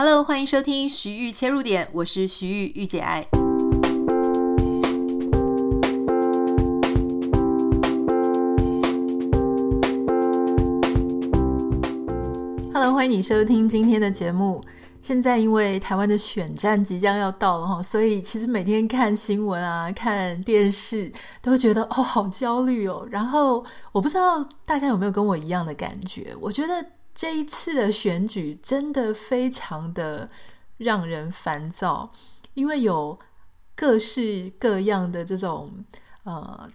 Hello，欢迎收听徐玉切入点，我是徐玉御姐爱。Hello，欢迎你收听今天的节目。现在因为台湾的选战即将要到了哈，所以其实每天看新闻啊、看电视，都会觉得哦，好焦虑哦。然后我不知道大家有没有跟我一样的感觉，我觉得。这一次的选举真的非常的让人烦躁，因为有各式各样的这种呃。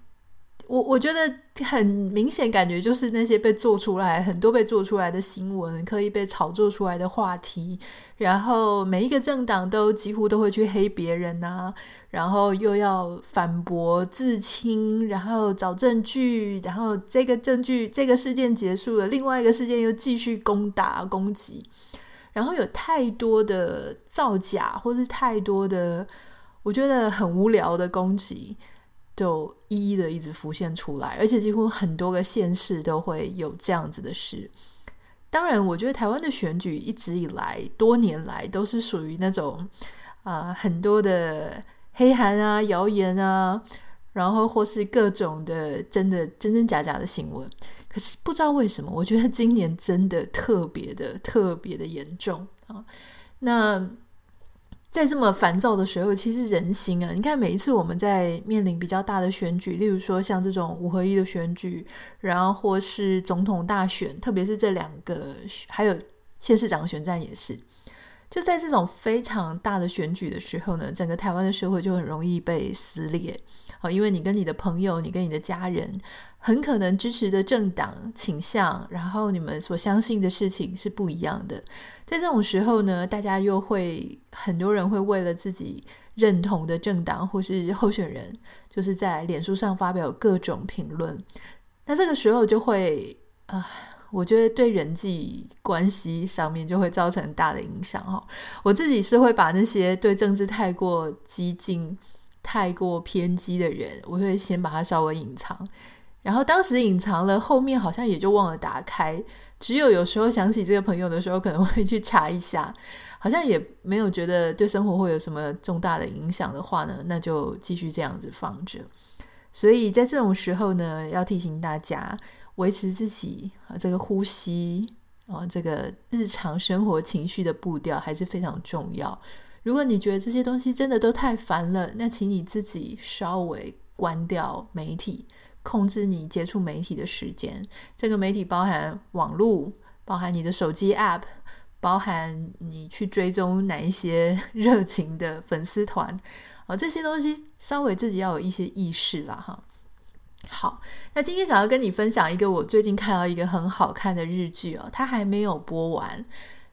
我我觉得很明显，感觉就是那些被做出来很多被做出来的新闻，刻意被炒作出来的话题，然后每一个政党都几乎都会去黑别人呐、然后又要反驳自清，然后找证据，然后这个证据这个事件结束了，另外一个事件又继续攻打攻击，然后有太多的造假，或是太多的我觉得很无聊的攻击。就一一的一直浮现出来，而且几乎很多个县市都会有这样子的事。当然，我觉得台湾的选举一直以来多年来都是属于那种啊、很多的黑函啊、谣言啊，然后或是各种的真的真真假假的新闻。可是不知道为什么，我觉得今年真的特别的特别的严重啊。那。在这么烦躁的时候，其实人心啊，你看每一次我们在面临比较大的选举，例如说像这种五合一的选举，然后或是总统大选，特别是这两个，还有县市长选战也是。就在这种非常大的选举的时候呢，整个台湾的社会就很容易被撕裂。好，因为你跟你的朋友，你跟你的家人，很可能支持的政党倾向，然后你们所相信的事情是不一样的。在这种时候呢，大家又会很多人会为了自己认同的政党或是候选人，就是在脸书上发表各种评论。那这个时候就会啊。我觉得对人际关系上面就会造成大的影响哈。我自己是会把那些对政治太过激进、太过偏激的人，我会先把它稍微隐藏。然后当时隐藏了，后面好像也就忘了打开。只有有时候想起这个朋友的时候，可能会去查一下，好像也没有觉得对生活会有什么重大的影响的话呢，那就继续这样子放着。所以在这种时候呢，要提醒大家。维持自己啊，这个呼吸啊，这个日常生活情绪的步调还是非常重要。如果你觉得这些东西真的都太烦了，那请你自己稍微关掉媒体，控制你接触媒体的时间。这个媒体包含网络，包含你的手机 App，包含你去追踪哪一些热情的粉丝团啊，这些东西稍微自己要有一些意识了哈。好，那今天想要跟你分享一个我最近看到一个很好看的日剧哦，它还没有播完，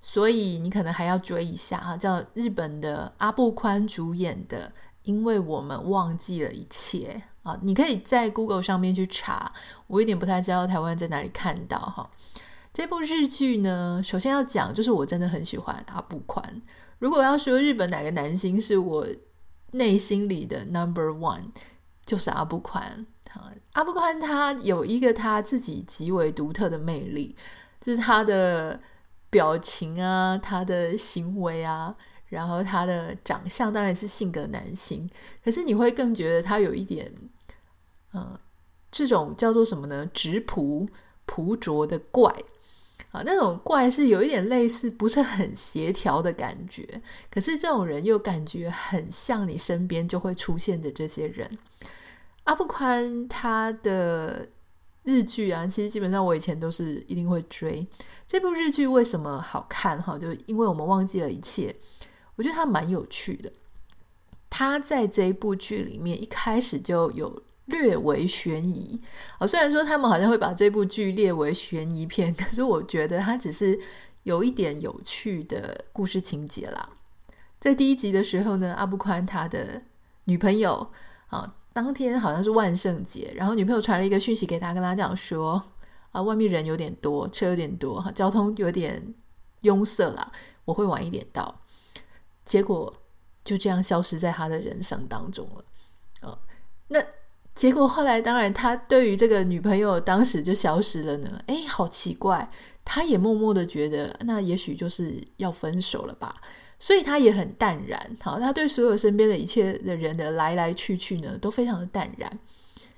所以你可能还要追一下哈，叫日本的阿部宽主演的《因为我们忘记了一切》啊，你可以在 Google 上面去查，我有点不太知道台湾在哪里看到哈。这部日剧呢，首先要讲就是我真的很喜欢阿部宽，如果要说日本哪个男星是我内心里的 Number One，就是阿部宽。阿部宽他有一个他自己极为独特的魅力，就是他的表情啊，他的行为啊，然后他的长相当然是性格男性，可是你会更觉得他有一点，嗯、这种叫做什么呢？直朴朴拙的怪啊，那种怪是有一点类似不是很协调的感觉，可是这种人又感觉很像你身边就会出现的这些人。阿部宽他的日剧啊，其实基本上我以前都是一定会追。这部日剧为什么好看？哈，就因为我们忘记了一切。我觉得它蛮有趣的。他在这一部剧里面一开始就有略微悬疑。哦，虽然说他们好像会把这部剧列为悬疑片，可是我觉得它只是有一点有趣的故事情节啦。在第一集的时候呢，阿部宽他的女朋友啊。当天好像是万圣节，然后女朋友传了一个讯息给他，跟他讲说啊，外面人有点多，车有点多，哈，交通有点拥塞啦，我会晚一点到。结果就这样消失在他的人生当中了。哦，那结果后来，当然他对于这个女朋友当时就消失了呢，诶，好奇怪，他也默默的觉得，那也许就是要分手了吧。所以他也很淡然，好，他对所有身边的一切的人的来来去去呢，都非常的淡然。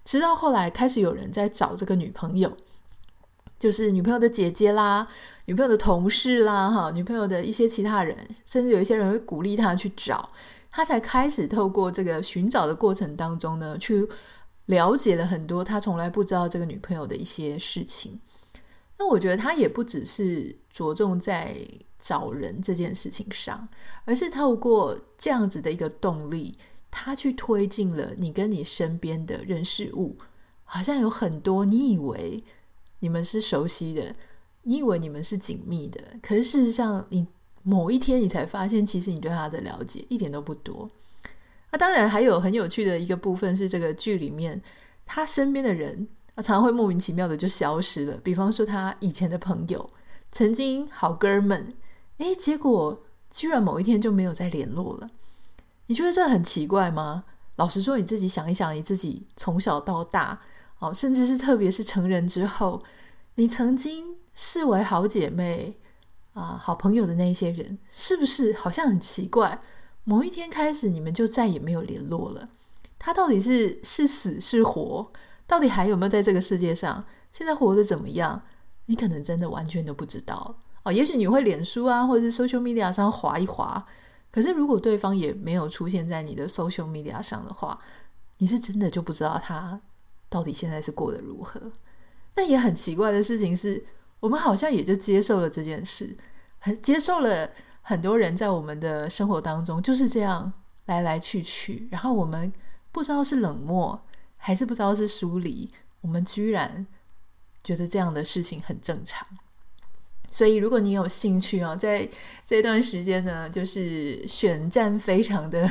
直到后来开始有人在找这个女朋友，就是女朋友的姐姐啦，女朋友的同事啦，哈，女朋友的一些其他人，甚至有一些人会鼓励他去找，他才开始透过这个寻找的过程当中呢，去了解了很多他从来不知道这个女朋友的一些事情。那我觉得他也不只是着重在找人这件事情上，而是透过这样子的一个动力，他去推进了你跟你身边的人事物，好像有很多你以为你们是熟悉的，你以为你们是紧密的，可是事实上，你某一天你才发现，其实你对他的了解一点都不多。那当然还有很有趣的一个部分是，这个剧里面他身边的人。他常会莫名其妙的就消失了，比方说他以前的朋友，曾经好哥们，诶，结果居然某一天就没有再联络了。你觉得这很奇怪吗？老实说，你自己想一想，你自己从小到大，哦，甚至是特别是成人之后，你曾经视为好姐妹啊、好朋友的那些人，是不是好像很奇怪？某一天开始，你们就再也没有联络了。他到底是是死是活？到底还有没有在这个世界上？现在活得怎么样？你可能真的完全都不知道哦。也许你会脸书啊，或者是 social media 上划一划。可是如果对方也没有出现在你的 social media 上的话，你是真的就不知道他到底现在是过得如何。那也很奇怪的事情是，我们好像也就接受了这件事，很接受了很多人在我们的生活当中就是这样来来去去，然后我们不知道是冷漠。还是不知道是疏离，我们居然觉得这样的事情很正常。所以，如果你有兴趣啊，在这段时间呢，就是选战非常的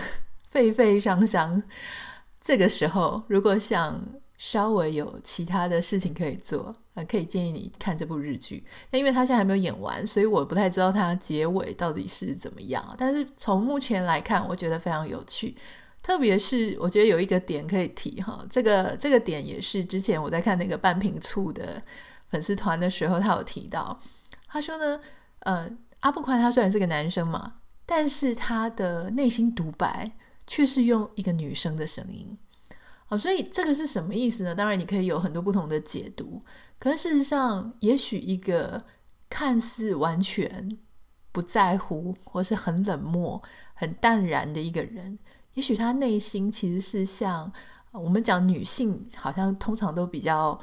沸沸扬扬。这个时候，如果想稍微有其他的事情可以做，呃，可以建议你看这部日剧。那因为它现在还没有演完，所以我不太知道它结尾到底是怎么样。但是从目前来看，我觉得非常有趣。特别是我觉得有一个点可以提哈，这个这个点也是之前我在看那个半瓶醋的粉丝团的时候，他有提到，他说呢，呃，阿布宽他虽然是个男生嘛，但是他的内心独白却是用一个女生的声音，好，所以这个是什么意思呢？当然你可以有很多不同的解读，可是事实上，也许一个看似完全不在乎或是很冷漠、很淡然的一个人。也许他内心其实是像我们讲女性，好像通常都比较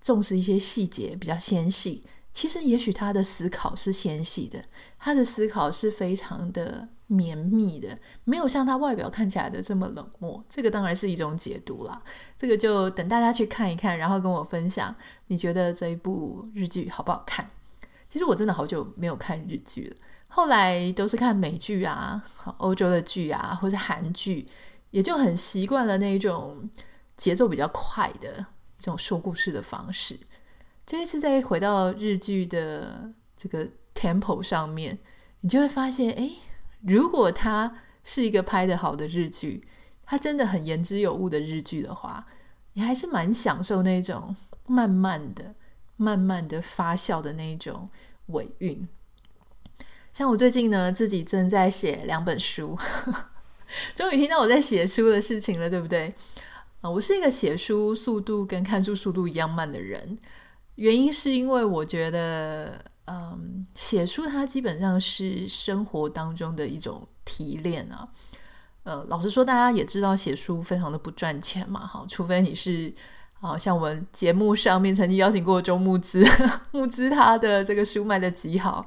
重视一些细节，比较纤细。其实，也许他的思考是纤细的，他的思考是非常的绵密的，没有像他外表看起来的这么冷漠。这个当然是一种解读啦。这个就等大家去看一看，然后跟我分享，你觉得这一部日剧好不好看？其实我真的好久没有看日剧了。后来都是看美剧啊，欧洲的剧啊，或者韩剧，也就很习惯了那种节奏比较快的一种说故事的方式。这一次再回到日剧的这个 tempo 上面，你就会发现，诶，如果它是一个拍得好的日剧，它真的很言之有物的日剧的话，你还是蛮享受那种慢慢的、慢慢的发酵的那种尾韵。像我最近呢，自己正在写两本书，终于听到我在写书的事情了，对不对？啊，我是一个写书速度跟看书速度一样慢的人，原因是因为我觉得，嗯，写书它基本上是生活当中的一种提炼啊。呃，老实说，大家也知道写书非常的不赚钱嘛，哈，除非你是。好像我们节目上面曾经邀请过周牧之，牧之他的这个书卖得极好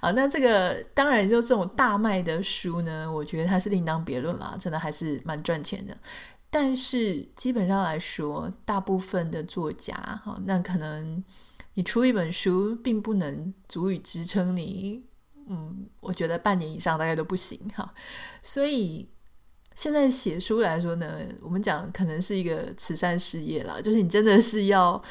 啊。那这个当然就这种大卖的书呢，我觉得它是另当别论啦，真的还是蛮赚钱的。但是基本上来说，大部分的作家哈，那可能你出一本书，并不能足以支撑你，嗯，我觉得半年以上大概都不行哈。所以。现在写书来说呢，我们讲可能是一个慈善事业啦，就是你真的是要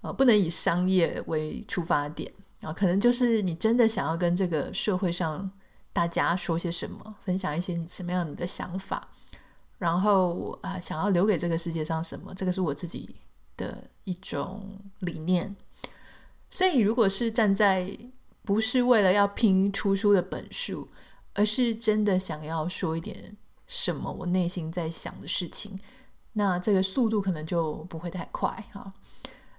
呃，不能以商业为出发点啊，可能就是你真的想要跟这个社会上大家说些什么，分享一些你什么样你的想法，然后啊、想要留给这个世界上什么，这个是我自己的一种理念。所以，如果是站在不是为了要拼出书的本数，而是真的想要说一点什么我内心在想的事情，那这个速度可能就不会太快哈。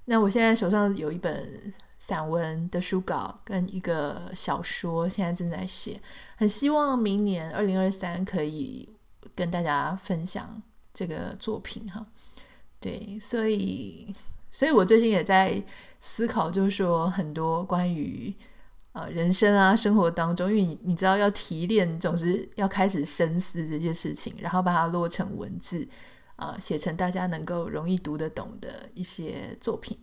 那我现在手上有一本散文的书稿跟一个小说，现在正在写，很希望明年二零二三可以跟大家分享这个作品哈。对，所以，所以我最近也在思考，就是说很多关于。啊，人生啊，生活当中，因为你你知道要提炼，总是要开始深思这些事情，然后把它落成文字，啊、写成大家能够容易读得懂的一些作品。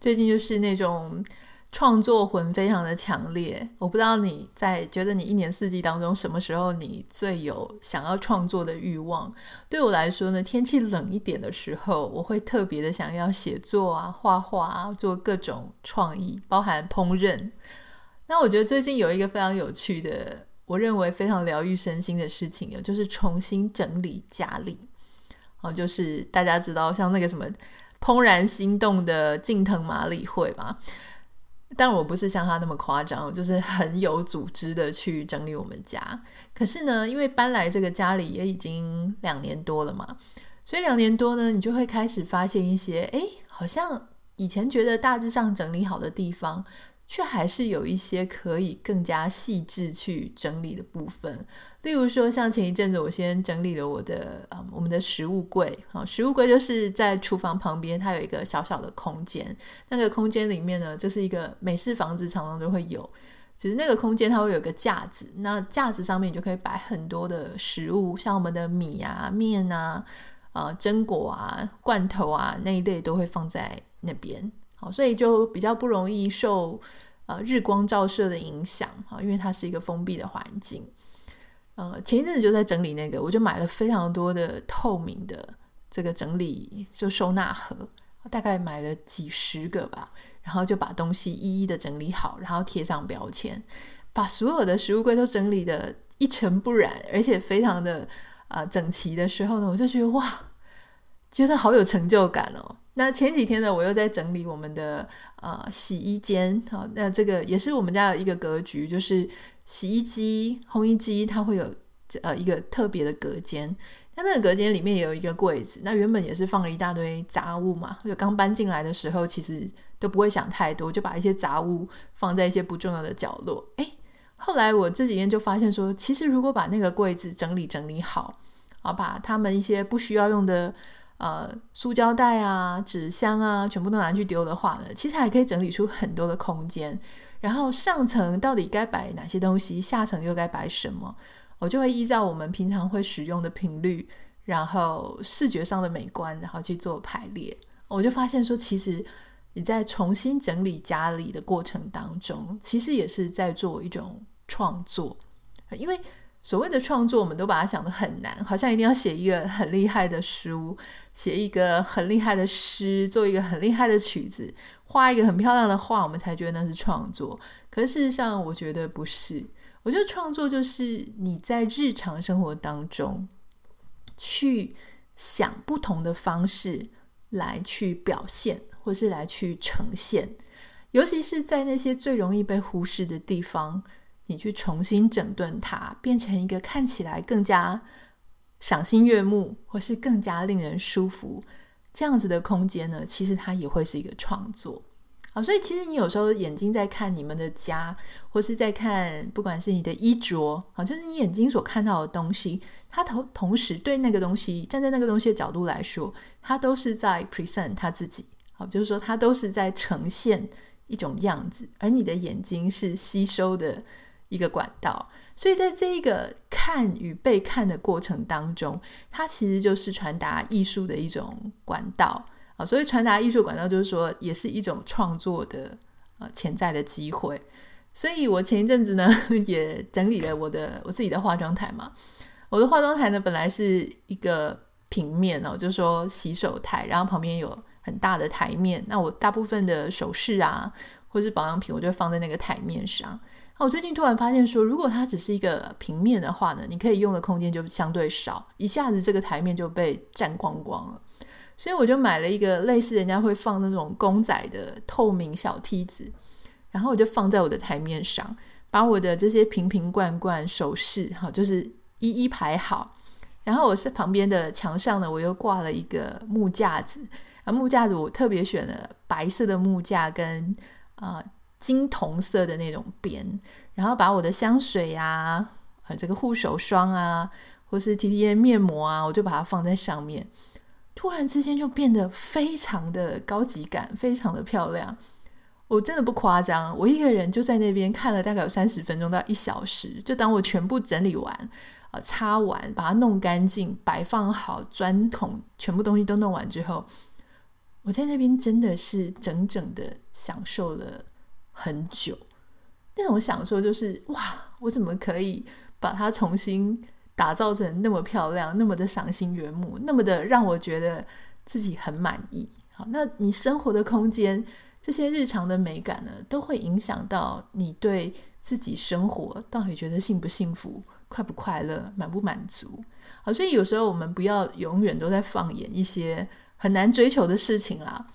最近就是那种创作魂非常的强烈，我不知道你在觉得你一年四季当中什么时候你最有想要创作的欲望？对我来说呢，天气冷一点的时候，我会特别的想要写作啊、画画啊，做各种创意，包含烹饪。那我觉得最近有一个非常有趣的，我认为非常疗愈身心的事情，就是重新整理家里。哦，就是大家知道像那个什么怦然心动的近藤麻理惠嘛，但我不是像他那么夸张，就是很有组织的去整理我们家。可是呢，因为搬来这个家里也已经两年多了嘛，所以两年多呢，你就会开始发现一些，诶，好像以前觉得大致上整理好的地方。却还是有一些可以更加细致去整理的部分，例如说，像前一阵子我先整理了我的嗯，我们的食物柜啊，食物柜就是在厨房旁边，它有一个小小的空间，那个空间里面呢，就是一个美式房子常常都会有，只是那个空间它会有个架子，那架子上面你就可以摆很多的食物，像我们的米啊、面啊、呃、榛果啊、罐头啊那一类都会放在那边。好，所以就比较不容易受呃日光照射的影响啊，因为它是一个封闭的环境。呃，前一阵子就在整理那个，我就买了非常多的透明的这个整理就收纳盒，大概买了几十个吧，然后就把东西一一的整理好，然后贴上标签，把所有的食物柜都整理得一尘不染，而且非常的啊、呃、整齐的时候呢，我就觉得哇，觉得好有成就感哦。那前几天呢，我又在整理我们的呃洗衣间，好，那这个也是我们家的一个格局，就是洗衣机、烘衣机，它会有呃一个特别的隔间。那那个隔间里面也有一个柜子，那原本也是放了一大堆杂物嘛。就刚搬进来的时候，其实都不会想太多，就把一些杂物放在一些不重要的角落。诶，后来我这几天就发现说，其实如果把那个柜子整理整理好，啊，把他们一些不需要用的。呃，塑胶袋啊、纸箱啊，全部都拿去丢的话呢，其实还可以整理出很多的空间。然后上层到底该摆哪些东西，下层又该摆什么，我就会依照我们平常会使用的频率，然后视觉上的美观，然后去做排列。我就发现说，其实你在重新整理家里的过程当中，其实也是在做一种创作，因为。所谓的创作，我们都把它想得很难，好像一定要写一个很厉害的书，写一个很厉害的诗，做一个很厉害的曲子，画一个很漂亮的画，我们才觉得那是创作。可是事实上，我觉得不是。我觉得创作就是你在日常生活当中去想不同的方式来去表现，或是来去呈现，尤其是在那些最容易被忽视的地方。你去重新整顿它，变成一个看起来更加赏心悦目，或是更加令人舒服这样子的空间呢？其实它也会是一个创作啊。所以，其实你有时候眼睛在看你们的家，或是在看不管是你的衣着啊，就是你眼睛所看到的东西，它同同时对那个东西站在那个东西的角度来说，它都是在 present 它自己。好，就是说它都是在呈现一种样子，而你的眼睛是吸收的。一个管道，所以在这一个看与被看的过程当中，它其实就是传达艺术的一种管道啊。所以传达艺术管道就是说，也是一种创作的呃潜在的机会。所以我前一阵子呢，也整理了我的我自己的化妆台嘛。我的化妆台呢，本来是一个平面哦，就是说洗手台，然后旁边有很大的台面。那我大部分的首饰啊，或是保养品，我就放在那个台面上。我最近突然发现说，如果它只是一个平面的话呢，你可以用的空间就相对少，一下子这个台面就被占光光了。所以我就买了一个类似人家会放那种公仔的透明小梯子，然后我就放在我的台面上，把我的这些瓶瓶罐罐、首饰哈，就是一一排好。然后我是旁边的墙上呢，我又挂了一个木架子，啊，木架子我特别选了白色的木架跟啊、呃、金铜色的那种边，然后把我的香水呀、啊，这个护手霜啊，或是 T T A 面膜啊，我就把它放在上面，突然之间就变得非常的高级感，非常的漂亮。我真的不夸张，我一个人就在那边看了大概有三十分钟到一小时，就当我全部整理完。呃，擦完，把它弄干净，摆放好，钻桶，全部东西都弄完之后，我在那边真的是整整的享受了很久。那种享受就是哇，我怎么可以把它重新打造成那么漂亮，那么的赏心悦目，那么的让我觉得自己很满意。好，那你生活的空间，这些日常的美感呢，都会影响到你对自己生活到底觉得幸不幸福。快不快乐，满不满足？好，所以有时候我们不要永远都在放眼一些很难追求的事情啦。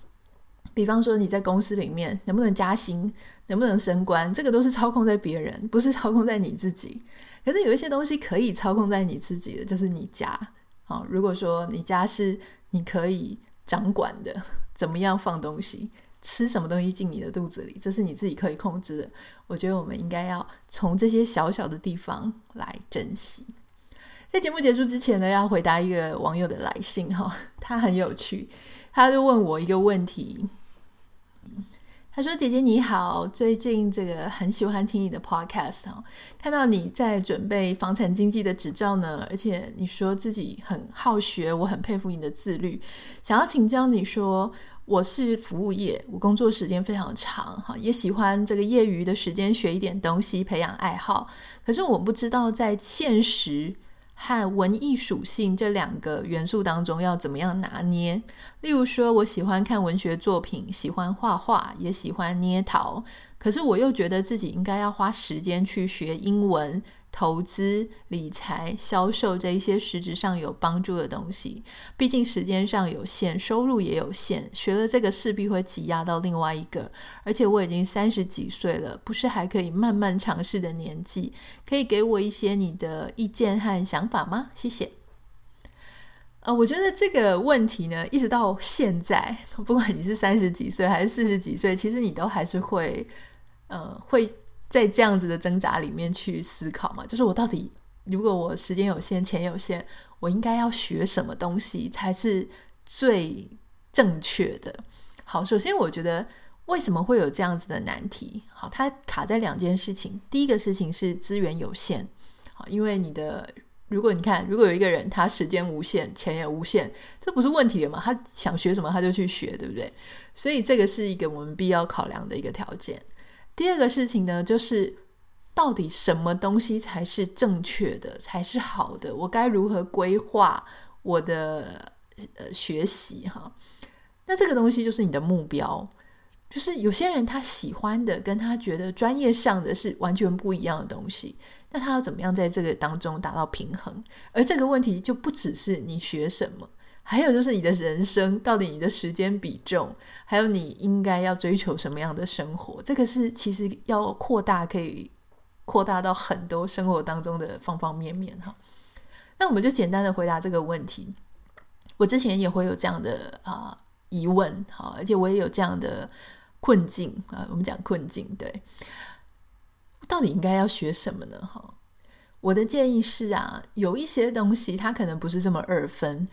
比方说你在公司里面能不能加薪，能不能升官，这个都是操控在别人，不是操控在你自己。可是有一些东西可以操控在你自己的，就是你家。好，如果说你家是你可以掌管的，怎么样放东西？吃什么东西进你的肚子里，这是你自己可以控制的。我觉得我们应该要从这些小小的地方来珍惜。在节目结束之前呢，要回答一个网友的来信哈，他很有趣，他就问我一个问题。他说：“姐姐你好，最近这个很喜欢听你的 podcast 哈，看到你在准备房产经济的执照呢，而且你说自己很好学，我很佩服你的自律，想要请教你说。”我是服务业，我工作时间非常长，哈，也喜欢这个业余的时间学一点东西，培养爱好。可是我不知道在现实和文艺属性这两个元素当中要怎么样拿捏。例如说，我喜欢看文学作品，喜欢画画，也喜欢捏陶，可是我又觉得自己应该要花时间去学英文。投资、理财、销售这一些实质上有帮助的东西，毕竟时间上有限，收入也有限，学了这个势必会挤压到另外一个。而且我已经三十几岁了，不是还可以慢慢尝试的年纪，可以给我一些你的意见和想法吗？谢谢。呃，我觉得这个问题呢，一直到现在，不管你是三十几岁还是四十几岁，其实你都还是会，呃，会。在这样子的挣扎里面去思考嘛，就是我到底如果我时间有限、钱有限，我应该要学什么东西才是最正确的？好，首先我觉得为什么会有这样子的难题？好，它卡在两件事情。第一个事情是资源有限，好，因为你的如果你看，如果有一个人他时间无限、钱也无限，这不是问题的嘛？他想学什么他就去学，对不对？所以这个是一个我们必要考量的一个条件。第二个事情呢，就是到底什么东西才是正确的，才是好的？我该如何规划我的呃学习哈？那这个东西就是你的目标，就是有些人他喜欢的跟他觉得专业上的是完全不一样的东西，那他要怎么样在这个当中达到平衡？而这个问题就不只是你学什么。还有就是你的人生，到底你的时间比重，还有你应该要追求什么样的生活，这个是其实要扩大，可以扩大到很多生活当中的方方面面哈。那我们就简单的回答这个问题。我之前也会有这样的啊、疑问哈，而且我也有这样的困境啊。我们讲困境，对，到底应该要学什么呢？哈，我的建议是啊，有一些东西它可能不是这么二分。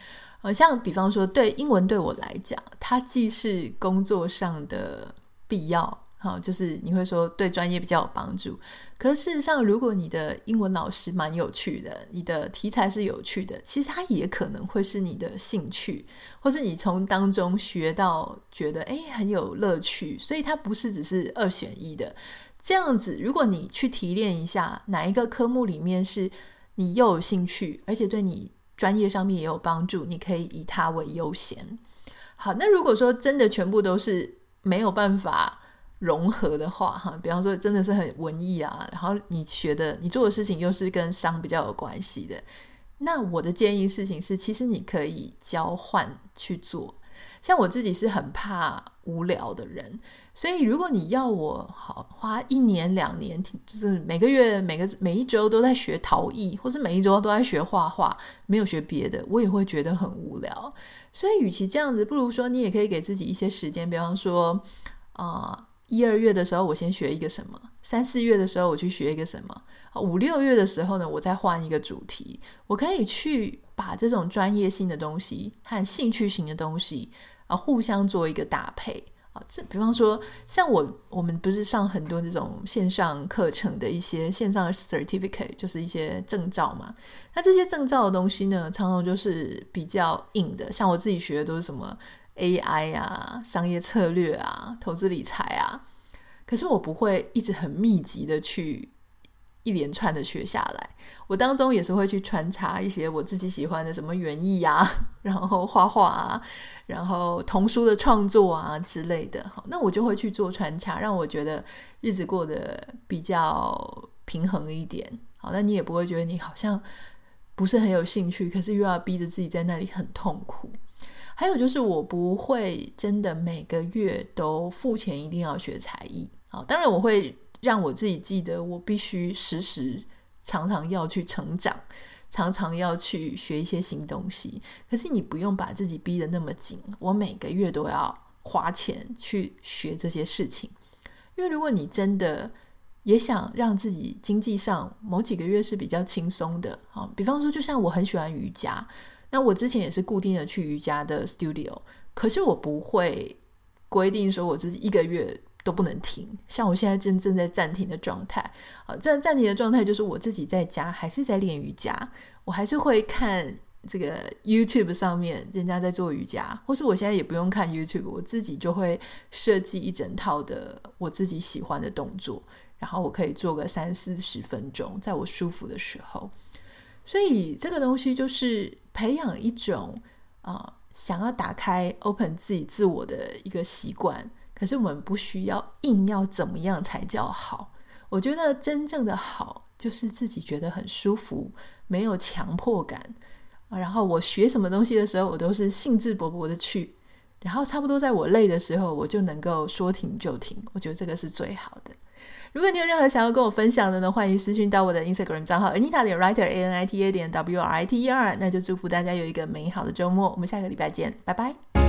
呃，像比方说，对英文对我来讲，它既是工作上的必要，哈，就是你会说对专业比较有帮助。可事实上，如果你的英文老师蛮有趣的，你的题材是有趣的，其实它也可能会是你的兴趣，或是你从当中学到觉得诶很有乐趣，所以它不是只是二选一的这样子。如果你去提炼一下哪一个科目里面是你又有兴趣，而且对你。专业上面也有帮助，你可以以它为优先。好，那如果说真的全部都是没有办法融合的话，哈，比方说真的是很文艺啊，然后你学的、你做的事情又是跟商比较有关系的，那我的建议事情是，其实你可以交换去做。像我自己是很怕无聊的人，所以如果你要我好花一年两年，就是每个月每个每一周都在学陶艺，或是每一周都在学画画，没有学别的，我也会觉得很无聊。所以与其这样子，不如说你也可以给自己一些时间，比方说啊。一二月的时候，我先学一个什么；三四月的时候，我去学一个什么；五六月的时候呢，我再换一个主题。我可以去把这种专业性的东西和兴趣型的东西互相做一个搭配啊。这比方说，像我我们不是上很多这种线上课程的一些线上 certificate，就是一些证照嘛。那这些证照的东西呢，常常就是比较硬的。像我自己学的都是什么？AI 啊，商业策略啊，投资理财啊，可是我不会一直很密集的去一连串的学下来。我当中也是会去穿插一些我自己喜欢的，什么园艺啊，然后画画啊，然后童书的创作啊之类的。好，那我就会去做穿插，让我觉得日子过得比较平衡一点。好，那你也不会觉得你好像不是很有兴趣，可是又要逼着自己在那里很痛苦。还有就是，我不会真的每个月都付钱一定要学才艺啊。当然，我会让我自己记得，我必须时时常常要去成长，常常要去学一些新东西。可是你不用把自己逼得那么紧，我每个月都要花钱去学这些事情。因为如果你真的也想让自己经济上某几个月是比较轻松的啊，比方说，就像我很喜欢瑜伽。那我之前也是固定的去瑜伽的 studio，可是我不会规定说我自己一个月都不能停。像我现在正正在暂停的状态，啊，这样暂停的状态就是我自己在家还是在练瑜伽，我还是会看这个 YouTube 上面人家在做瑜伽，或是我现在也不用看 YouTube，我自己就会设计一整套的我自己喜欢的动作，然后我可以做个三四十分钟，在我舒服的时候。所以这个东西就是培养一种啊、想要打开 open 自己自我的一个习惯。可是我们不需要硬要怎么样才叫好。我觉得真正的好就是自己觉得很舒服，没有强迫感。然后我学什么东西的时候，我都是兴致勃勃的去。然后差不多在我累的时候，我就能够说停就停。我觉得这个是最好的。如果你有任何想要跟我分享的呢，欢迎私信到我的 Instagram 账号 Anita 点 Writer A N I T A 点 W R I T E R。那就祝福大家有一个美好的周末，我们下个礼拜见，拜拜。